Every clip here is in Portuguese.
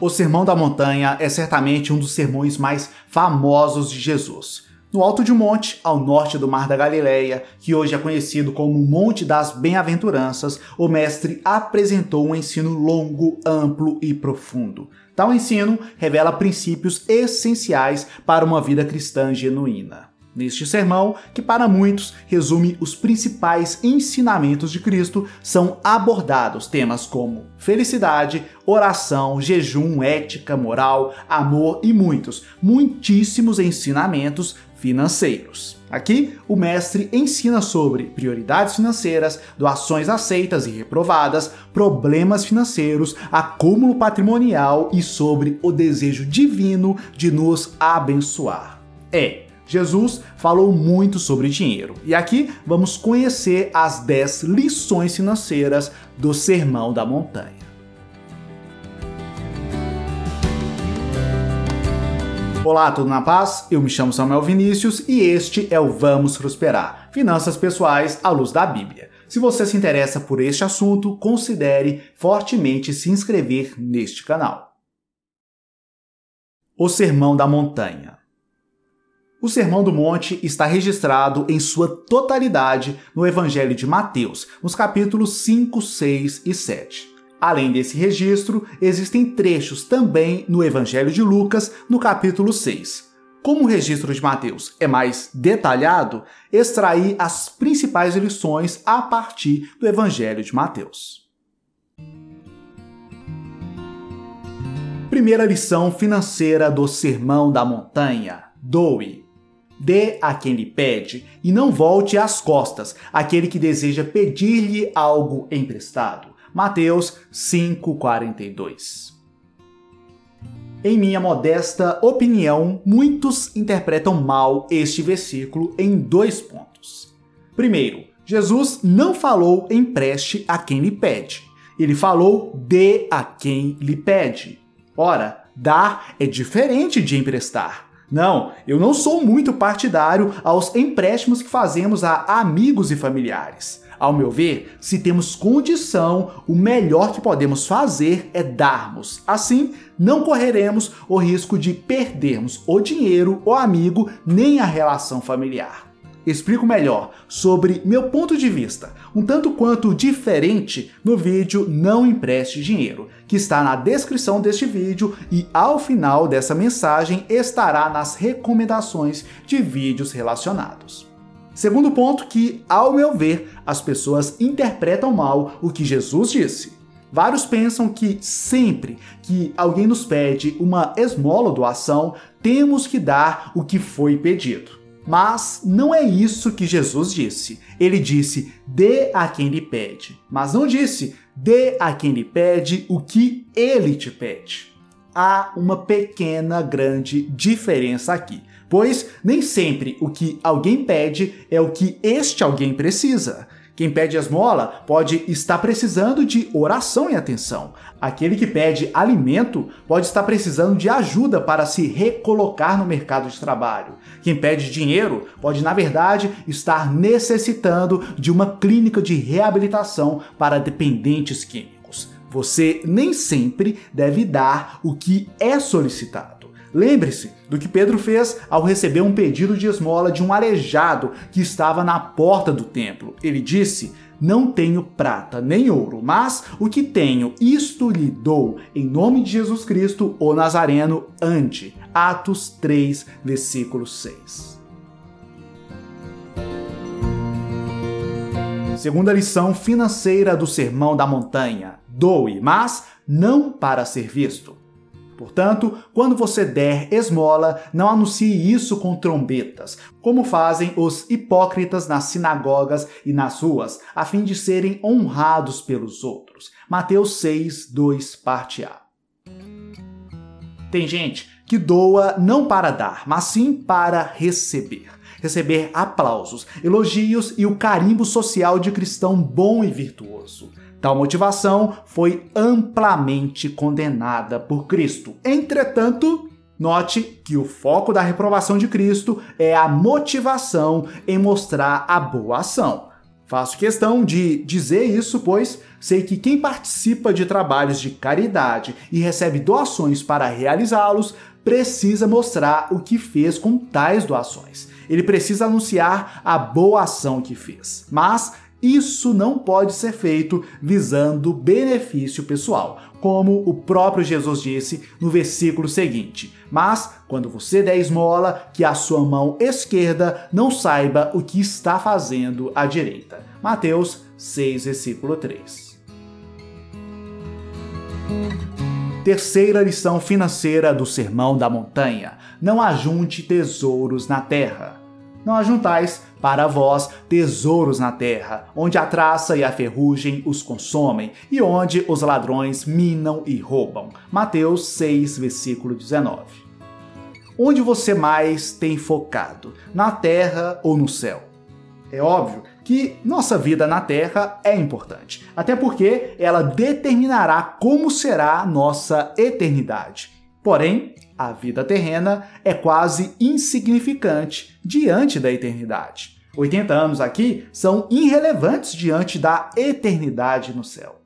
O Sermão da Montanha é certamente um dos sermões mais famosos de Jesus. No alto de um monte, ao norte do Mar da Galileia, que hoje é conhecido como Monte das Bem-aventuranças, o mestre apresentou um ensino longo, amplo e profundo. Tal ensino revela princípios essenciais para uma vida cristã genuína. Neste sermão, que para muitos resume os principais ensinamentos de Cristo, são abordados temas como felicidade, oração, jejum, ética, moral, amor e muitos, muitíssimos ensinamentos financeiros. Aqui, o mestre ensina sobre prioridades financeiras, doações aceitas e reprovadas, problemas financeiros, acúmulo patrimonial e sobre o desejo divino de nos abençoar. É Jesus falou muito sobre dinheiro. E aqui vamos conhecer as 10 lições financeiras do Sermão da Montanha. Olá, tudo na paz? Eu me chamo Samuel Vinícius e este é o Vamos Prosperar Finanças Pessoais à Luz da Bíblia. Se você se interessa por este assunto, considere fortemente se inscrever neste canal. O Sermão da Montanha o Sermão do Monte está registrado em sua totalidade no Evangelho de Mateus, nos capítulos 5, 6 e 7. Além desse registro, existem trechos também no Evangelho de Lucas, no capítulo 6. Como o registro de Mateus é mais detalhado, extraí as principais lições a partir do Evangelho de Mateus. Primeira lição financeira do Sermão da Montanha: doe. Dê a quem lhe pede e não volte às costas aquele que deseja pedir-lhe algo emprestado. Mateus 5:42. Em minha modesta opinião, muitos interpretam mal este versículo em dois pontos. Primeiro, Jesus não falou empreste a quem lhe pede. Ele falou dê a quem lhe pede. Ora, dar é diferente de emprestar. Não, eu não sou muito partidário aos empréstimos que fazemos a amigos e familiares. Ao meu ver, se temos condição, o melhor que podemos fazer é darmos. Assim, não correremos o risco de perdermos o dinheiro, o amigo, nem a relação familiar explico melhor sobre meu ponto de vista, um tanto quanto diferente, no vídeo Não Empreste Dinheiro, que está na descrição deste vídeo e ao final dessa mensagem estará nas recomendações de vídeos relacionados. Segundo ponto que, ao meu ver, as pessoas interpretam mal o que Jesus disse. Vários pensam que sempre que alguém nos pede uma esmola ou doação, temos que dar o que foi pedido. Mas não é isso que Jesus disse. Ele disse: dê a quem lhe pede. Mas não disse: dê a quem lhe pede o que ele te pede. Há uma pequena, grande diferença aqui. Pois nem sempre o que alguém pede é o que este alguém precisa. Quem pede esmola pode estar precisando de oração e atenção. Aquele que pede alimento pode estar precisando de ajuda para se recolocar no mercado de trabalho. Quem pede dinheiro pode, na verdade, estar necessitando de uma clínica de reabilitação para dependentes químicos. Você nem sempre deve dar o que é solicitado. Lembre-se do que Pedro fez ao receber um pedido de esmola de um aleijado que estava na porta do templo. Ele disse: Não tenho prata nem ouro, mas o que tenho, isto lhe dou, em nome de Jesus Cristo, o Nazareno, ante. Atos 3, versículo 6. Segunda lição financeira do Sermão da Montanha: doe, mas não para ser visto. Portanto, quando você der esmola, não anuncie isso com trombetas, como fazem os hipócritas nas sinagogas e nas ruas, a fim de serem honrados pelos outros. Mateus 6, 2, parte A. Tem gente que doa não para dar, mas sim para receber. Receber aplausos, elogios e o carimbo social de cristão bom e virtuoso. Tal motivação foi amplamente condenada por Cristo. Entretanto, note que o foco da reprovação de Cristo é a motivação em mostrar a boa ação. Faço questão de dizer isso, pois Sei que quem participa de trabalhos de caridade e recebe doações para realizá-los precisa mostrar o que fez com tais doações. Ele precisa anunciar a boa ação que fez. Mas isso não pode ser feito visando benefício pessoal, como o próprio Jesus disse no versículo seguinte: Mas quando você der esmola, que a sua mão esquerda não saiba o que está fazendo a direita. Mateus 6, versículo 3. Terceira lição financeira do Sermão da Montanha: Não ajunte tesouros na terra. Não ajuntais para vós tesouros na terra, onde a traça e a ferrugem os consomem, e onde os ladrões minam e roubam. Mateus 6, versículo 19. Onde você mais tem focado? Na terra ou no céu? É óbvio que nossa vida na Terra é importante, até porque ela determinará como será nossa eternidade. Porém, a vida terrena é quase insignificante diante da eternidade. 80 anos aqui são irrelevantes diante da eternidade no céu.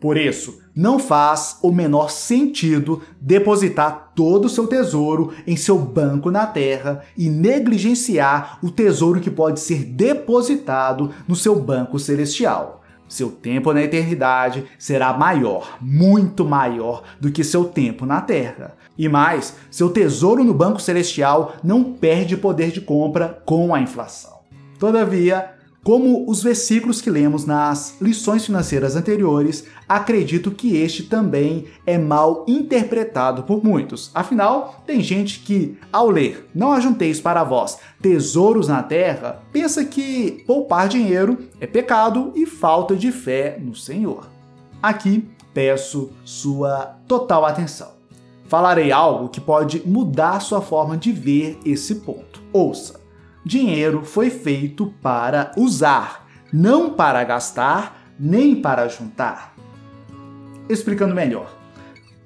Por isso, não faz o menor sentido depositar todo o seu tesouro em seu banco na terra e negligenciar o tesouro que pode ser depositado no seu banco celestial. Seu tempo na eternidade será maior, muito maior do que seu tempo na terra. E mais, seu tesouro no banco celestial não perde poder de compra com a inflação. Todavia, como os versículos que lemos nas lições financeiras anteriores, acredito que este também é mal interpretado por muitos. Afinal, tem gente que, ao ler Não ajunteis para vós tesouros na terra, pensa que poupar dinheiro é pecado e falta de fé no Senhor. Aqui peço sua total atenção. Falarei algo que pode mudar sua forma de ver esse ponto. Ouça. Dinheiro foi feito para usar, não para gastar nem para juntar. Explicando melhor.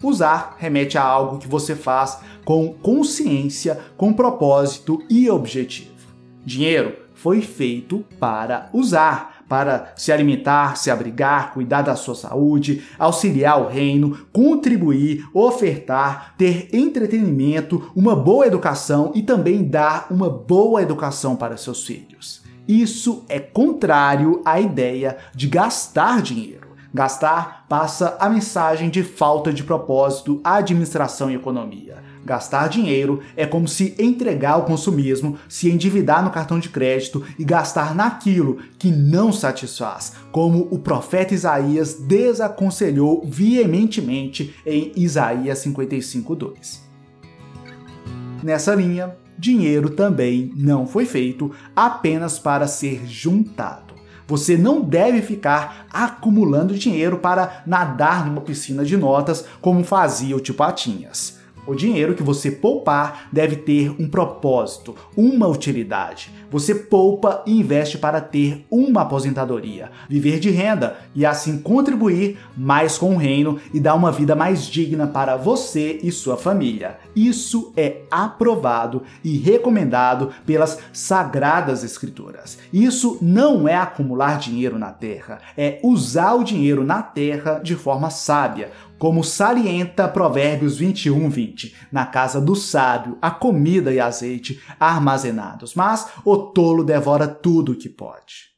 Usar remete a algo que você faz com consciência, com propósito e objetivo. Dinheiro foi feito para usar, para se alimentar, se abrigar, cuidar da sua saúde, auxiliar o reino, contribuir, ofertar, ter entretenimento, uma boa educação e também dar uma boa educação para seus filhos. Isso é contrário à ideia de gastar dinheiro. Gastar passa a mensagem de falta de propósito, administração e economia. Gastar dinheiro é como se entregar ao consumismo, se endividar no cartão de crédito e gastar naquilo que não satisfaz, como o profeta Isaías desaconselhou veementemente em Isaías 55:2. Nessa linha, dinheiro também não foi feito apenas para ser juntado. Você não deve ficar acumulando dinheiro para nadar numa piscina de notas como fazia o tio Patinhas. O dinheiro que você poupar deve ter um propósito, uma utilidade. Você poupa e investe para ter uma aposentadoria, viver de renda e assim contribuir mais com o reino e dar uma vida mais digna para você e sua família. Isso é aprovado e recomendado pelas sagradas escrituras. Isso não é acumular dinheiro na terra, é usar o dinheiro na terra de forma sábia, como salienta Provérbios 21, 20. Na casa do sábio, a comida e azeite armazenados, mas o tolo devora tudo o que pode.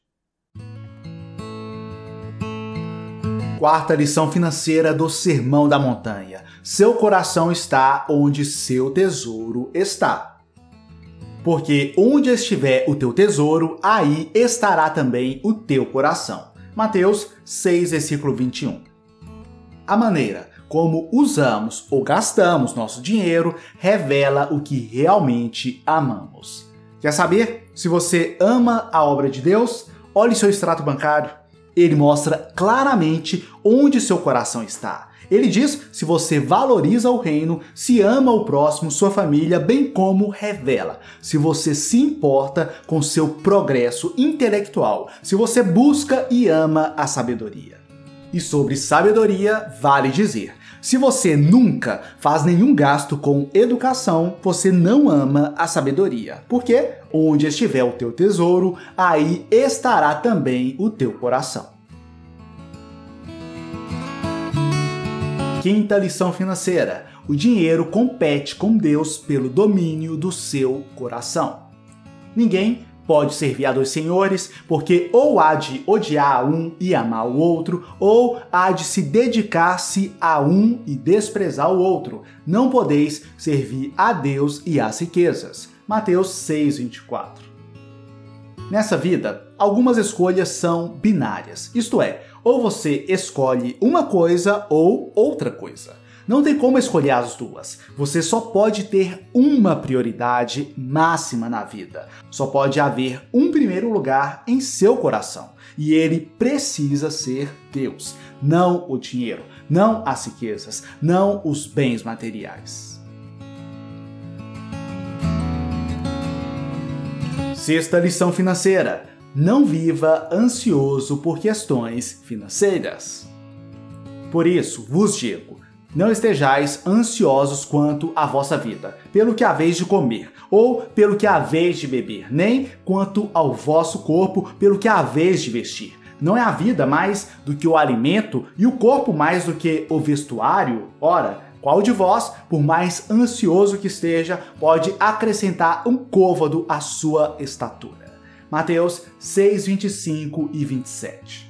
Quarta lição financeira do Sermão da Montanha. Seu coração está onde seu tesouro está. Porque onde estiver o teu tesouro, aí estará também o teu coração. Mateus 6, versículo 21. A maneira como usamos ou gastamos nosso dinheiro revela o que realmente amamos. Quer saber se você ama a obra de Deus? Olhe seu extrato bancário. Ele mostra claramente onde seu coração está. Ele diz se você valoriza o reino, se ama o próximo, sua família, bem como revela se você se importa com seu progresso intelectual, se você busca e ama a sabedoria. E sobre sabedoria, vale dizer: se você nunca faz nenhum gasto com educação, você não ama a sabedoria. Porque onde estiver o teu tesouro, aí estará também o teu coração. Quinta lição financeira: o dinheiro compete com Deus pelo domínio do seu coração. Ninguém pode servir a dois senhores, porque ou há de odiar um e amar o outro, ou há de se dedicar-se a um e desprezar o outro. Não podeis servir a Deus e às riquezas. Mateus 6:24. Nessa vida, algumas escolhas são binárias, isto é, ou você escolhe uma coisa ou outra coisa. Não tem como escolher as duas. Você só pode ter uma prioridade máxima na vida. Só pode haver um primeiro lugar em seu coração. E ele precisa ser Deus, não o dinheiro, não as riquezas, não os bens materiais. Sexta lição financeira: não viva ansioso por questões financeiras. Por isso, vos digo: não estejais ansiosos quanto à vossa vida, pelo que haveis de comer, ou pelo que haveis de beber, nem quanto ao vosso corpo, pelo que haveis de vestir. Não é a vida mais do que o alimento e o corpo mais do que o vestuário? Ora, qual de vós, por mais ansioso que esteja, pode acrescentar um côvado à sua estatura? Mateus 6, 25 e 27.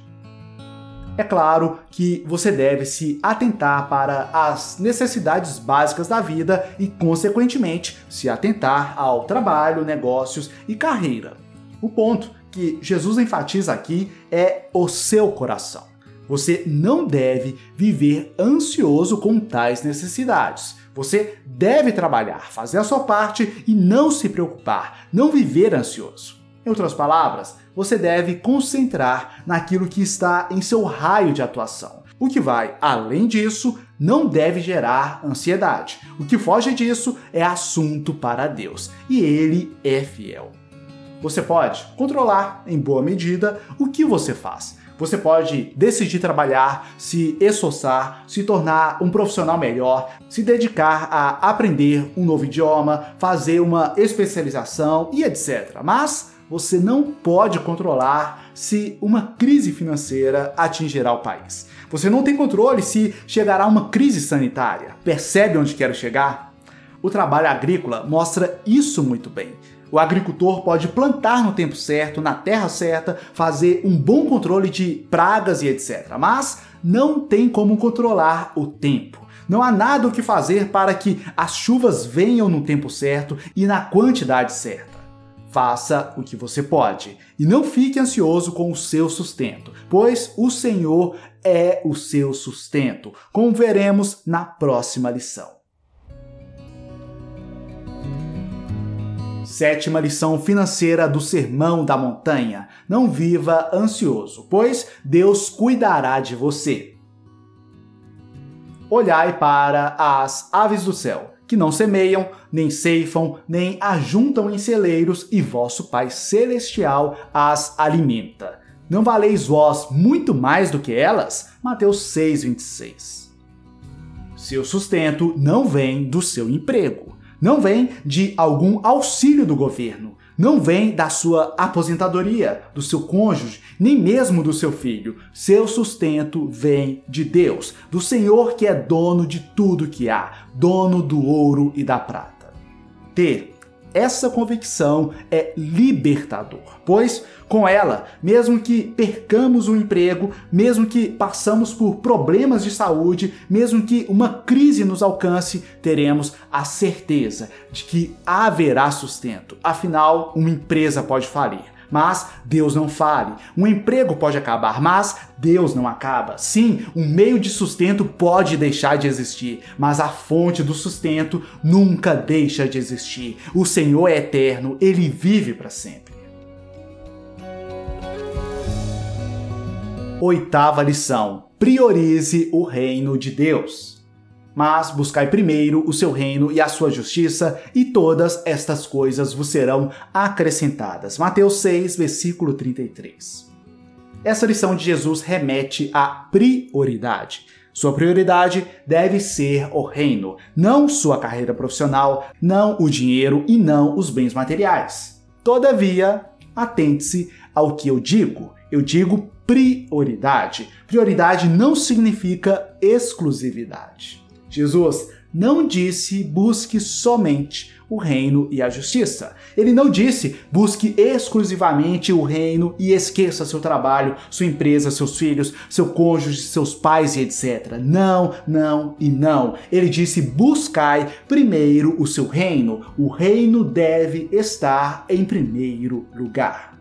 É claro que você deve se atentar para as necessidades básicas da vida e, consequentemente, se atentar ao trabalho, negócios e carreira. O ponto que Jesus enfatiza aqui é o seu coração. Você não deve viver ansioso com tais necessidades. Você deve trabalhar, fazer a sua parte e não se preocupar, não viver ansioso. Em outras palavras, você deve concentrar naquilo que está em seu raio de atuação. O que vai além disso não deve gerar ansiedade. O que foge disso é assunto para Deus e Ele é fiel. Você pode controlar, em boa medida, o que você faz, você pode decidir trabalhar, se esforçar, se tornar um profissional melhor, se dedicar a aprender um novo idioma, fazer uma especialização e etc. Mas você não pode controlar se uma crise financeira atingirá o país. Você não tem controle se chegará uma crise sanitária. Percebe onde quero chegar? O trabalho agrícola mostra isso muito bem. O agricultor pode plantar no tempo certo, na terra certa, fazer um bom controle de pragas e etc. Mas não tem como controlar o tempo. Não há nada o que fazer para que as chuvas venham no tempo certo e na quantidade certa. Faça o que você pode e não fique ansioso com o seu sustento, pois o Senhor é o seu sustento, como veremos na próxima lição. Sétima lição financeira do Sermão da Montanha: Não viva ansioso, pois Deus cuidará de você. Olhai para as aves do céu, que não semeiam, nem ceifam, nem ajuntam em celeiros, e vosso Pai Celestial as alimenta. Não valeis vós muito mais do que elas? Mateus 6,26. Seu sustento não vem do seu emprego não vem de algum auxílio do governo, não vem da sua aposentadoria, do seu cônjuge, nem mesmo do seu filho. Seu sustento vem de Deus, do Senhor que é dono de tudo que há, dono do ouro e da prata. Ter essa convicção é libertador, pois com ela, mesmo que percamos o emprego, mesmo que passamos por problemas de saúde, mesmo que uma crise nos alcance, teremos a certeza de que haverá sustento. Afinal, uma empresa pode falir mas Deus não fale. Um emprego pode acabar, mas Deus não acaba. Sim, um meio de sustento pode deixar de existir, mas a fonte do sustento nunca deixa de existir. O Senhor é eterno, ele vive para sempre. Oitava lição: priorize o reino de Deus. Mas buscai primeiro o seu reino e a sua justiça, e todas estas coisas vos serão acrescentadas. Mateus 6, versículo 33. Essa lição de Jesus remete à prioridade. Sua prioridade deve ser o reino, não sua carreira profissional, não o dinheiro e não os bens materiais. Todavia, atente-se ao que eu digo. Eu digo prioridade. Prioridade não significa exclusividade. Jesus não disse busque somente o reino e a justiça. Ele não disse busque exclusivamente o reino e esqueça seu trabalho, sua empresa, seus filhos, seu cônjuge, seus pais e etc. Não, não e não. Ele disse buscai primeiro o seu reino. O reino deve estar em primeiro lugar.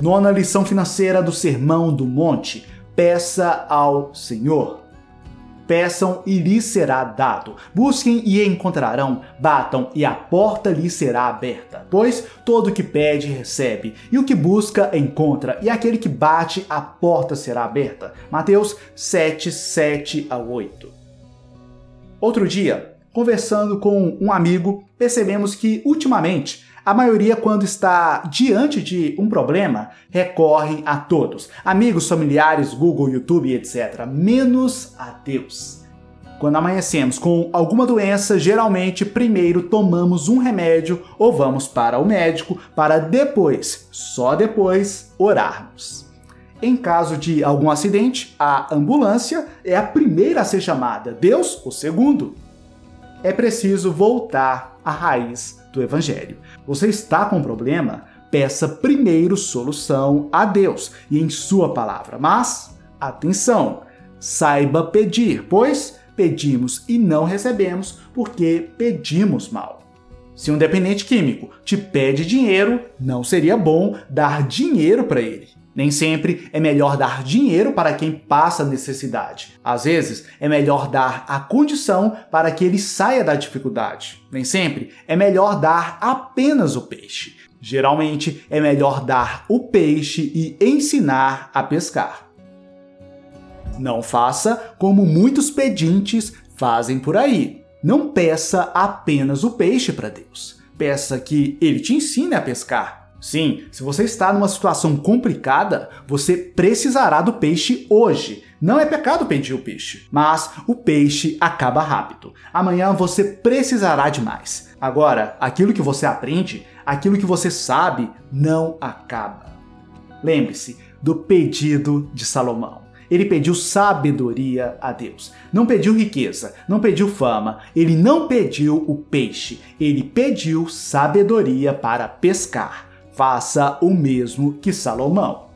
Nona lição financeira do Sermão do Monte: peça ao Senhor. Peçam e lhes será dado. Busquem e encontrarão. Batam e a porta lhes será aberta. Pois todo o que pede recebe, e o que busca encontra, e aquele que bate a porta será aberta. Mateus 7, 7 a 8. Outro dia, conversando com um amigo, percebemos que ultimamente a maioria, quando está diante de um problema, recorrem a todos, amigos, familiares, Google, YouTube, etc., menos a Deus. Quando amanhecemos com alguma doença, geralmente primeiro tomamos um remédio ou vamos para o médico para depois, só depois, orarmos. Em caso de algum acidente, a ambulância é a primeira a ser chamada, Deus o segundo. É preciso voltar à raiz do Evangelho. Você está com um problema? Peça primeiro solução a Deus e em Sua palavra. Mas, atenção, saiba pedir, pois pedimos e não recebemos porque pedimos mal. Se um dependente químico te pede dinheiro, não seria bom dar dinheiro para ele. Nem sempre é melhor dar dinheiro para quem passa necessidade. Às vezes, é melhor dar a condição para que ele saia da dificuldade. Nem sempre é melhor dar apenas o peixe. Geralmente, é melhor dar o peixe e ensinar a pescar. Não faça como muitos pedintes fazem por aí. Não peça apenas o peixe para Deus. Peça que ele te ensine a pescar Sim, se você está numa situação complicada, você precisará do peixe hoje. Não é pecado pedir o peixe, mas o peixe acaba rápido. Amanhã você precisará de mais. Agora, aquilo que você aprende, aquilo que você sabe, não acaba. Lembre-se do pedido de Salomão. Ele pediu sabedoria a Deus. Não pediu riqueza, não pediu fama, ele não pediu o peixe, ele pediu sabedoria para pescar faça o mesmo que Salomão.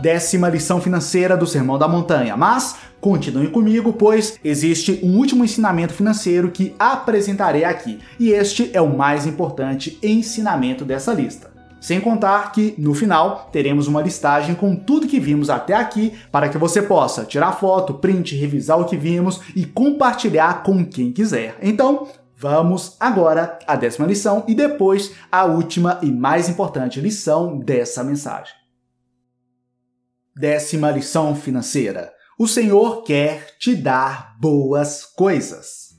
Décima lição financeira do Sermão da Montanha, mas continue comigo, pois existe um último ensinamento financeiro que apresentarei aqui, e este é o mais importante ensinamento dessa lista. Sem contar que, no final, teremos uma listagem com tudo que vimos até aqui para que você possa tirar foto, print, revisar o que vimos e compartilhar com quem quiser. Então, Vamos agora à décima lição e depois à última e mais importante lição dessa mensagem. Décima lição financeira. O Senhor quer te dar boas coisas.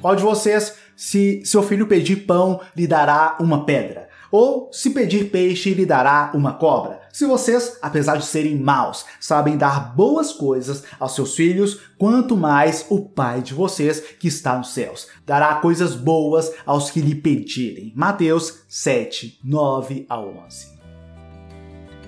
Qual de vocês, se seu filho pedir pão, lhe dará uma pedra? Ou se pedir peixe, lhe dará uma cobra. Se vocês, apesar de serem maus, sabem dar boas coisas aos seus filhos, quanto mais o Pai de vocês que está nos céus dará coisas boas aos que lhe pedirem. Mateus 7, 9 a 11.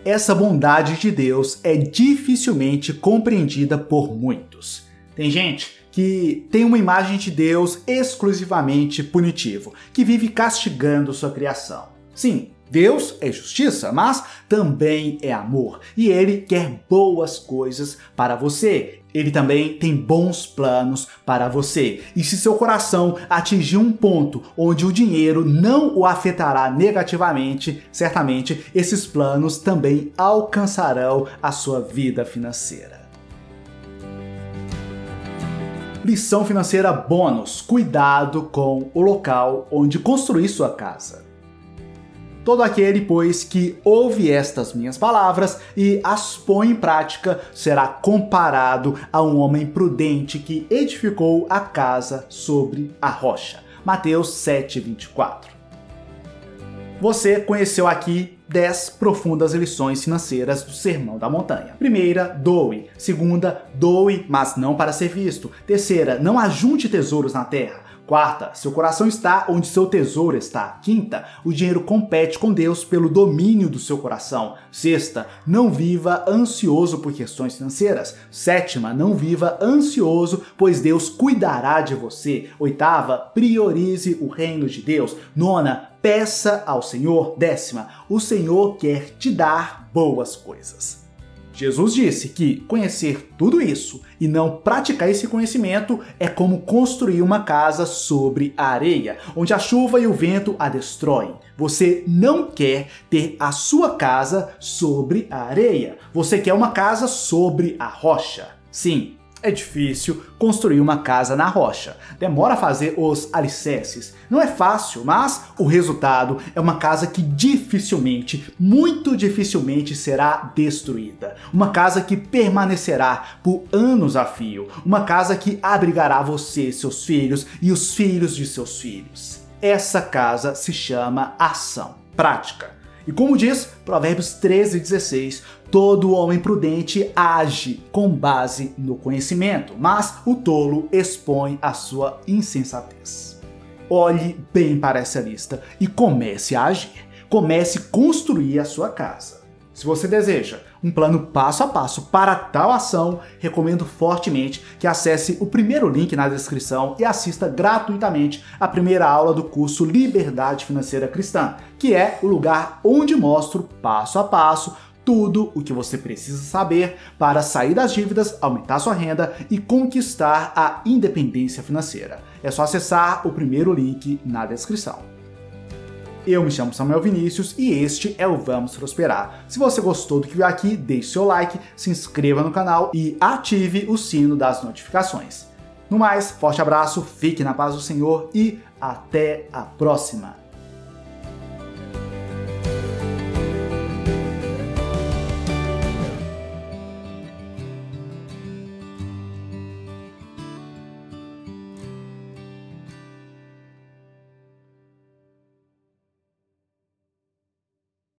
Essa bondade de Deus é dificilmente compreendida por muitos. Tem gente que tem uma imagem de Deus exclusivamente punitivo, que vive castigando sua criação. Sim, Deus é justiça, mas também é amor e ele quer boas coisas para você. Ele também tem bons planos para você. E se seu coração atingir um ponto onde o dinheiro não o afetará negativamente, certamente esses planos também alcançarão a sua vida financeira. Lição financeira bônus: cuidado com o local onde construir sua casa. Todo aquele, pois, que ouve estas minhas palavras e as põe em prática será comparado a um homem prudente que edificou a casa sobre a rocha. Mateus 7:24. Você conheceu aqui 10 profundas lições financeiras do Sermão da Montanha. Primeira, doe. Segunda, doe, mas não para ser visto. Terceira, não ajunte tesouros na terra Quarta, seu coração está onde seu tesouro está. Quinta, o dinheiro compete com Deus pelo domínio do seu coração. Sexta, não viva ansioso por questões financeiras. Sétima, não viva ansioso, pois Deus cuidará de você. Oitava, priorize o reino de Deus. Nona, peça ao Senhor. Décima, o Senhor quer te dar boas coisas. Jesus disse que conhecer tudo isso e não praticar esse conhecimento é como construir uma casa sobre a areia, onde a chuva e o vento a destroem. Você não quer ter a sua casa sobre a areia, você quer uma casa sobre a rocha. Sim, é difícil construir uma casa na rocha. Demora a fazer os alicerces. Não é fácil, mas o resultado é uma casa que dificilmente, muito dificilmente será destruída. Uma casa que permanecerá por anos a fio. Uma casa que abrigará você, seus filhos e os filhos de seus filhos. Essa casa se chama ação prática. E como diz Provérbios 13, 16, todo homem prudente age com base no conhecimento, mas o tolo expõe a sua insensatez. Olhe bem para essa lista e comece a agir. Comece a construir a sua casa. Se você deseja um plano passo a passo para tal ação, recomendo fortemente que acesse o primeiro link na descrição e assista gratuitamente a primeira aula do curso Liberdade Financeira Cristã, que é o lugar onde mostro passo a passo tudo o que você precisa saber para sair das dívidas, aumentar sua renda e conquistar a independência financeira. É só acessar o primeiro link na descrição. Eu me chamo Samuel Vinícius e este é o Vamos Prosperar. Se você gostou do que viu aqui, deixe seu like, se inscreva no canal e ative o sino das notificações. No mais, forte abraço, fique na paz do Senhor e até a próxima!